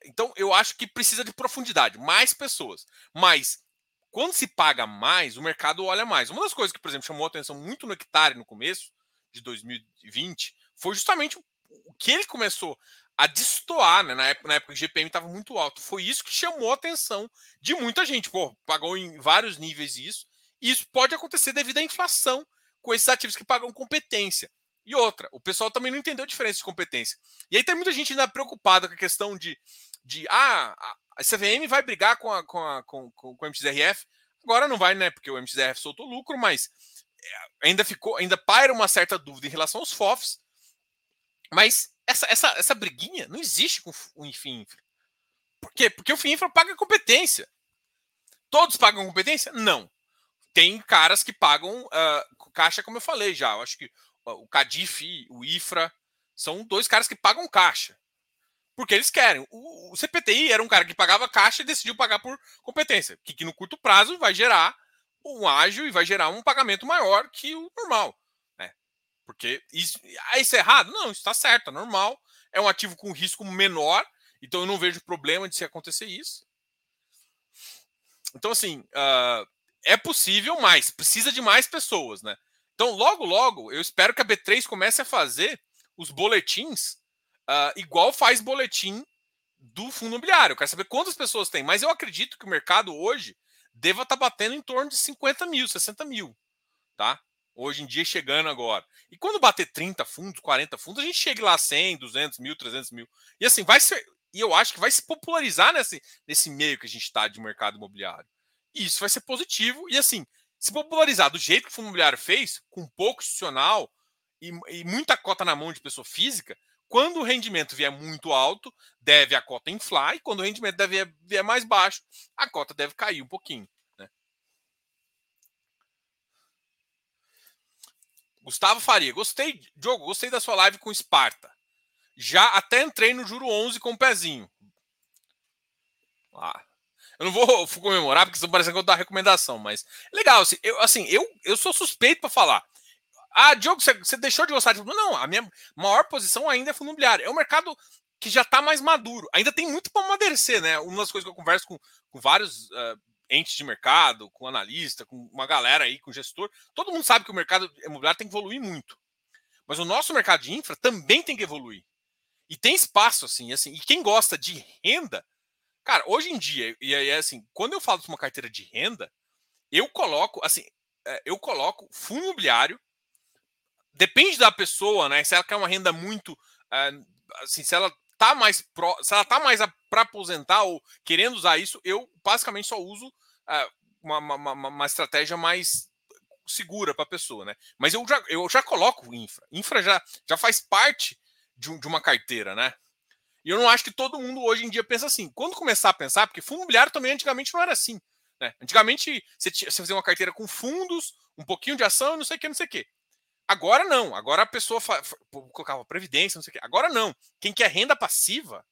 então, eu acho que precisa de profundidade, mais pessoas. Mas, quando se paga mais, o mercado olha mais. Uma das coisas que, por exemplo, chamou a atenção muito no hectare no começo de 2020 foi justamente o que ele começou a destoar, né? Na época, na época o GPM estava muito alto. Foi isso que chamou a atenção de muita gente. Pô, pagou em vários níveis isso. E isso pode acontecer devido à inflação com esses ativos que pagam competência. E outra, o pessoal também não entendeu a diferença de competência. E aí tem muita gente ainda preocupada com a questão de, de ah, a CVM vai brigar com, a, com, a, com, com, com o MXRF. Agora não vai, né? Porque o MXRF soltou lucro, mas é, ainda ficou, ainda paira uma certa dúvida em relação aos FOFs. Mas essa, essa, essa briguinha não existe com o Infra. Por quê? Porque o FIINFRA paga competência. Todos pagam competência? Não tem caras que pagam uh, caixa, como eu falei já. Eu acho que o Cadif, o IFRA, são dois caras que pagam caixa. Porque eles querem. O, o CPTI era um cara que pagava caixa e decidiu pagar por competência. Que, que no curto prazo vai gerar um ágil e vai gerar um pagamento maior que o normal. Né? Porque isso, ah, isso é errado? Não, isso está certo, é normal. É um ativo com risco menor. Então eu não vejo problema de se acontecer isso. Então, assim, uh, é possível mais, precisa de mais pessoas, né? Então, logo, logo, eu espero que a B3 comece a fazer os boletins uh, igual faz boletim do fundo imobiliário. Eu quero saber quantas pessoas tem, mas eu acredito que o mercado hoje deva estar tá batendo em torno de 50 mil, 60 mil, tá? Hoje em dia chegando agora. E quando bater 30 fundos, 40 fundos, a gente chega lá a 100, 200 mil, 300 mil. E assim, vai ser. E eu acho que vai se popularizar nesse, nesse meio que a gente está de mercado imobiliário. E isso vai ser positivo. E assim, se popularizar do jeito que o fundo imobiliário fez, com pouco institucional e, e muita cota na mão de pessoa física, quando o rendimento vier muito alto, deve a cota inflar, e quando o rendimento deve vier mais baixo, a cota deve cair um pouquinho. Né? Gustavo Faria, gostei, Diogo, gostei da sua live com Esparta. Já até entrei no juro 11 com o pezinho. Ah, eu não vou *laughs* comemorar porque estão parecendo que eu dou recomendação, mas legal. Assim, eu, assim, eu, eu sou suspeito para falar. Ah, Diogo, você, você deixou de gostar de fundo? Não, a minha maior posição ainda é fundo imobiliário. É um mercado que já está mais maduro. Ainda tem muito para amadurecer, né? Uma das coisas que eu converso com, com vários uh, entes de mercado, com analista, com uma galera aí, com gestor. Todo mundo sabe que o mercado imobiliário tem que evoluir muito. Mas o nosso mercado de infra também tem que evoluir. E tem espaço, assim, assim. E quem gosta de renda Cara, hoje em dia, e aí é assim, quando eu falo de uma carteira de renda, eu coloco, assim, é, eu coloco fundo imobiliário, depende da pessoa, né? Se ela quer uma renda muito, é, assim, se ela tá mais pro, se ela tá mais para aposentar ou querendo usar isso, eu basicamente só uso é, uma, uma, uma, estratégia mais segura para a pessoa, né? Mas eu já, eu já coloco infra. Infra já, já faz parte de, de uma carteira, né? E eu não acho que todo mundo hoje em dia pensa assim. Quando começar a pensar, porque fundo imobiliário também antigamente não era assim. Né? Antigamente você, tinha, você fazia uma carteira com fundos, um pouquinho de ação, não sei o que, não sei o que. Agora não. Agora a pessoa fa, colocava previdência, não sei o que. Agora não. Quem quer renda passiva,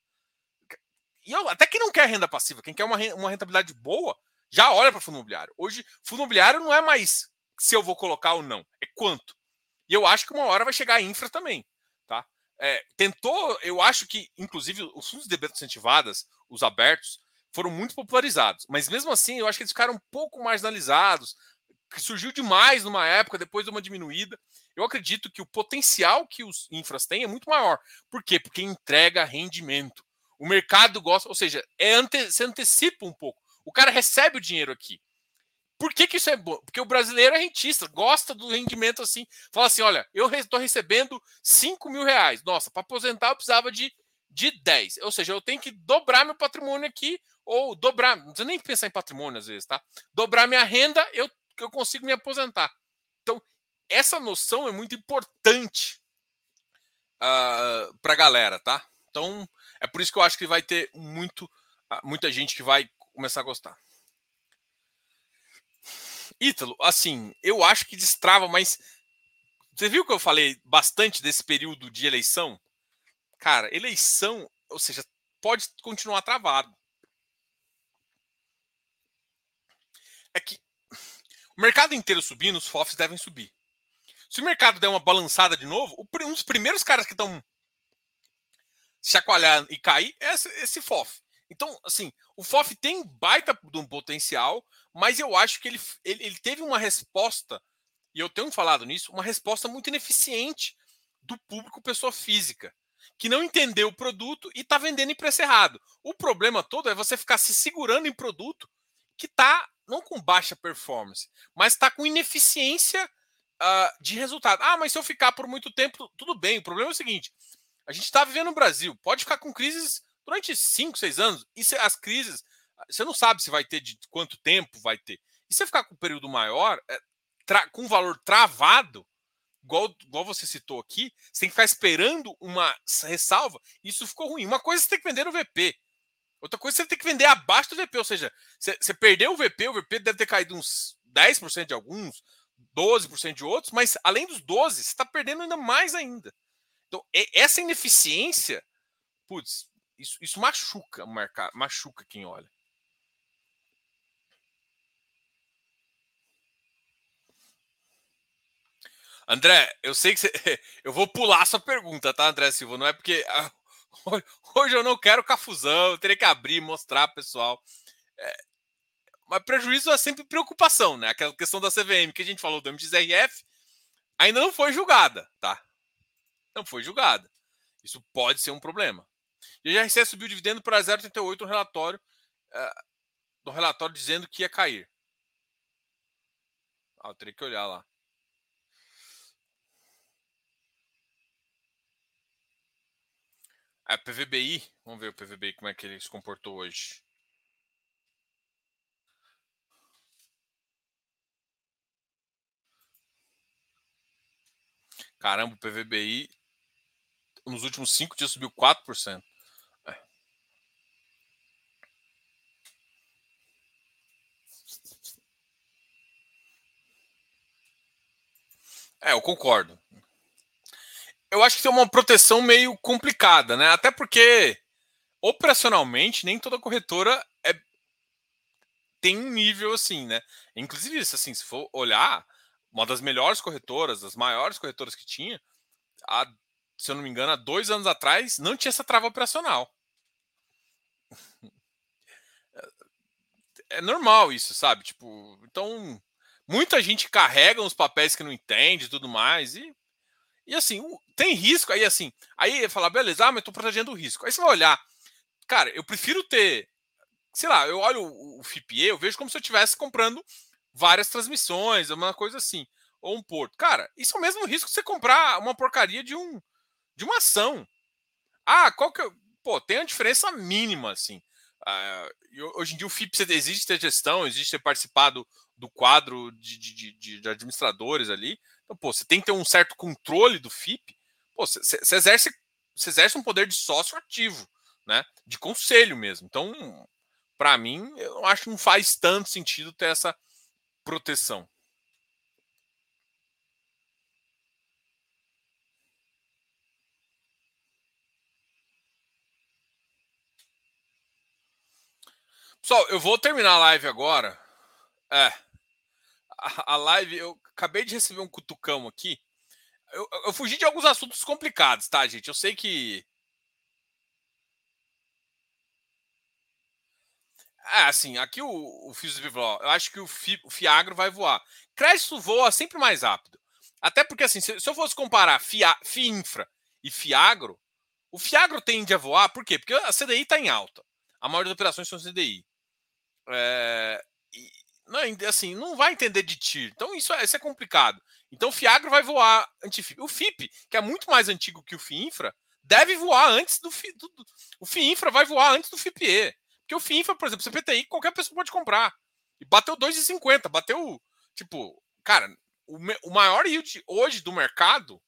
e eu, até quem não quer renda passiva, quem quer uma, uma rentabilidade boa, já olha para fundo imobiliário. Hoje, fundo imobiliário não é mais se eu vou colocar ou não, é quanto. E eu acho que uma hora vai chegar a infra também. Tá? É, tentou, eu acho que, inclusive, os fundos de debêntures incentivadas, os abertos, foram muito popularizados. Mas mesmo assim, eu acho que eles ficaram um pouco marginalizados, que surgiu demais numa época, depois de uma diminuída. Eu acredito que o potencial que os infras têm é muito maior. Por quê? Porque entrega rendimento. O mercado gosta, ou seja, é ante, se antecipa um pouco. O cara recebe o dinheiro aqui. Por que, que isso é bom? Porque o brasileiro é rentista, gosta do rendimento assim. Fala assim: olha, eu estou recebendo 5 mil reais. Nossa, para aposentar eu precisava de, de 10. Ou seja, eu tenho que dobrar meu patrimônio aqui, ou dobrar, não precisa nem pensar em patrimônio às vezes, tá? Dobrar minha renda, eu, eu consigo me aposentar. Então, essa noção é muito importante uh, ah, para a galera, tá? Então, é por isso que eu acho que vai ter muito, ah, muita gente que vai começar a gostar. Ítalo, assim, eu acho que destrava, mas você viu que eu falei bastante desse período de eleição? Cara, eleição, ou seja, pode continuar travado. É que o mercado inteiro subindo, os FOFs devem subir. Se o mercado der uma balançada de novo, um dos primeiros caras que estão chacoalhar e cair é esse, FOF. Então, assim, o FOF tem baita de um potencial, mas eu acho que ele, ele, ele, teve uma resposta, e eu tenho falado nisso, uma resposta muito ineficiente do público pessoa física, que não entendeu o produto e está vendendo em preço errado. O problema todo é você ficar se segurando em produto que está não com baixa performance, mas está com ineficiência uh, de resultado. Ah, mas se eu ficar por muito tempo, tudo bem. O problema é o seguinte: a gente está vivendo no Brasil, pode ficar com crises durante 5, 6 anos, e se, as crises, você não sabe se vai ter de quanto tempo vai ter. E se ficar com um período maior, é, com valor travado, igual, igual você citou aqui, você tem que ficar esperando uma ressalva, isso ficou ruim. Uma coisa você tem que vender no VP, outra coisa você tem que vender abaixo do VP, ou seja, você, você perdeu o VP, o VP deve ter caído uns 10% de alguns, 12% de outros, mas além dos 12%, você está perdendo ainda mais ainda. Então, essa ineficiência, putz, isso, isso machuca machuca quem olha. André, eu sei que você. *laughs* Eu vou pular sua pergunta, tá, André Silva? Não é porque. *laughs* hoje eu não quero cafuzão, eu teria que abrir, mostrar, pessoal. É, mas prejuízo é sempre preocupação, né? Aquela questão da CVM que a gente falou do MXRF ainda não foi julgada, tá? Não foi julgada. Isso pode ser um problema. E a GRC subiu o dividendo para 0,38 no relatório, uh, no relatório dizendo que ia cair. Ah, eu teria que olhar lá. A é, PVBI, vamos ver o PVBI como é que ele se comportou hoje. Caramba, o PVBI nos últimos cinco dias subiu 4%. É. é, eu concordo. Eu acho que tem uma proteção meio complicada, né? Até porque operacionalmente nem toda corretora é tem um nível assim, né? Inclusive, assim, se for olhar, uma das melhores corretoras, das maiores corretoras que tinha, se eu não me engano, há dois anos atrás, não tinha essa trava operacional. É normal isso, sabe? Tipo, então, muita gente carrega uns papéis que não entende tudo mais. E, e assim, tem risco. Aí, assim, aí falar, beleza, ah, mas tô protegendo o risco. Aí você vai olhar, cara, eu prefiro ter, sei lá, eu olho o, FIPE, eu vejo como se eu estivesse comprando várias transmissões, uma coisa assim, ou um porto. Cara, isso é o mesmo risco que você comprar uma porcaria de um de uma ação. Ah, qual que. Pô, tem uma diferença mínima, assim. Ah, hoje em dia o FIP existe ter gestão, existe ter participado do quadro de, de, de, de, administradores ali. Então, pô, você tem que ter um certo controle do FIP. Pô, você, exerce, você exerce um poder de sócio ativo. né? De conselho mesmo. Então, para mim, eu acho que não faz tanto sentido ter essa proteção. Pessoal, eu vou terminar a live agora. É. A, a live, eu acabei de receber um cutucão aqui. Eu, eu, fugi de alguns assuntos complicados, tá, gente? Eu sei que. É, assim, aqui o, o Fio falou, eu acho que o, Fi, o Fiagro vai voar. Crédito voa sempre mais rápido. Até porque, assim, se, se eu fosse comparar Fia, Fiinfra e Fiagro, o Fiagro tende a voar, por quê? Porque a CDI está em alta. A maioria das operações são CDI. É, não, assim, não vai entender de tiro. Então isso, é, isso é complicado. Então o Fiagro vai voar anti-FIP. O FIP, que é muito mais antigo que o FIINFRA, deve voar antes do, FI, do, do O FIINFRA vai voar antes do FIPE. Porque o FIINFRA, por exemplo, CPTI, qualquer pessoa pode comprar. E bateu 2,50. Bateu, tipo, cara, o, o maior yield hoje do mercado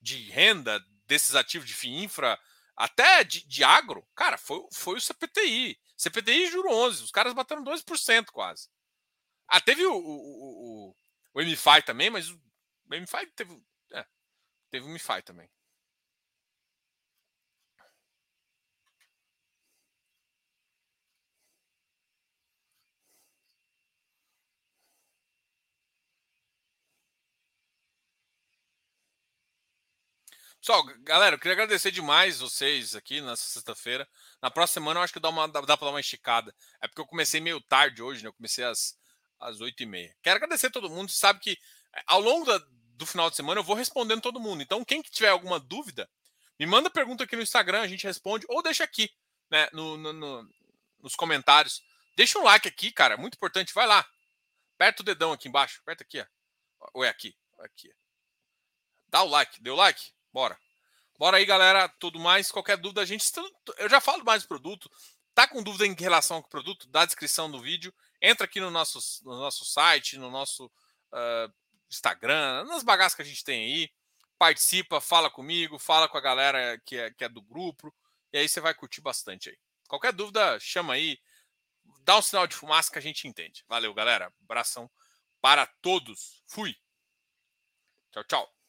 de renda desses ativos de FIINFRA, até de, de agro, cara, foi, foi o CPTI. CPTI juro 11, os caras bateram 2% quase. Ah, teve o, o, o, o MFI também, mas o MFI teve. É, teve o MFI também. Pessoal, galera, eu queria agradecer demais vocês aqui nessa sexta-feira. Na próxima semana eu acho que dá, uma, dá, para dar uma esticada. É porque eu comecei meio tarde hoje, né? Eu comecei às, às 8h30. Quero agradecer a todo mundo. Sabe que é, ao longo da, do final de semana eu vou respondendo todo mundo. Então, quem que tiver alguma dúvida, me manda pergunta aqui no Instagram, a gente responde, ou deixa aqui, né? No, no, no, nos comentários. Deixa um like aqui, cara. Muito importante. Vai lá. Aperta o dedão aqui embaixo. Aperta aqui, ó. Ou é aqui? Aqui. Dá o like. Deu like? Bora. Bora aí, galera. Tudo mais. Qualquer dúvida, a gente. Eu já falo mais do produto. Tá com dúvida em relação ao produto? Dá a descrição do vídeo. Entra aqui no nosso, no nosso site, no nosso uh, Instagram, nas bagaças que a gente tem aí. Participa, fala comigo, fala com a galera que é, que é do grupo. E aí você vai curtir bastante aí. Qualquer dúvida, chama aí. Dá um sinal de fumaça que a gente entende. Valeu, galera. Abração para todos. Fui. Tchau, tchau.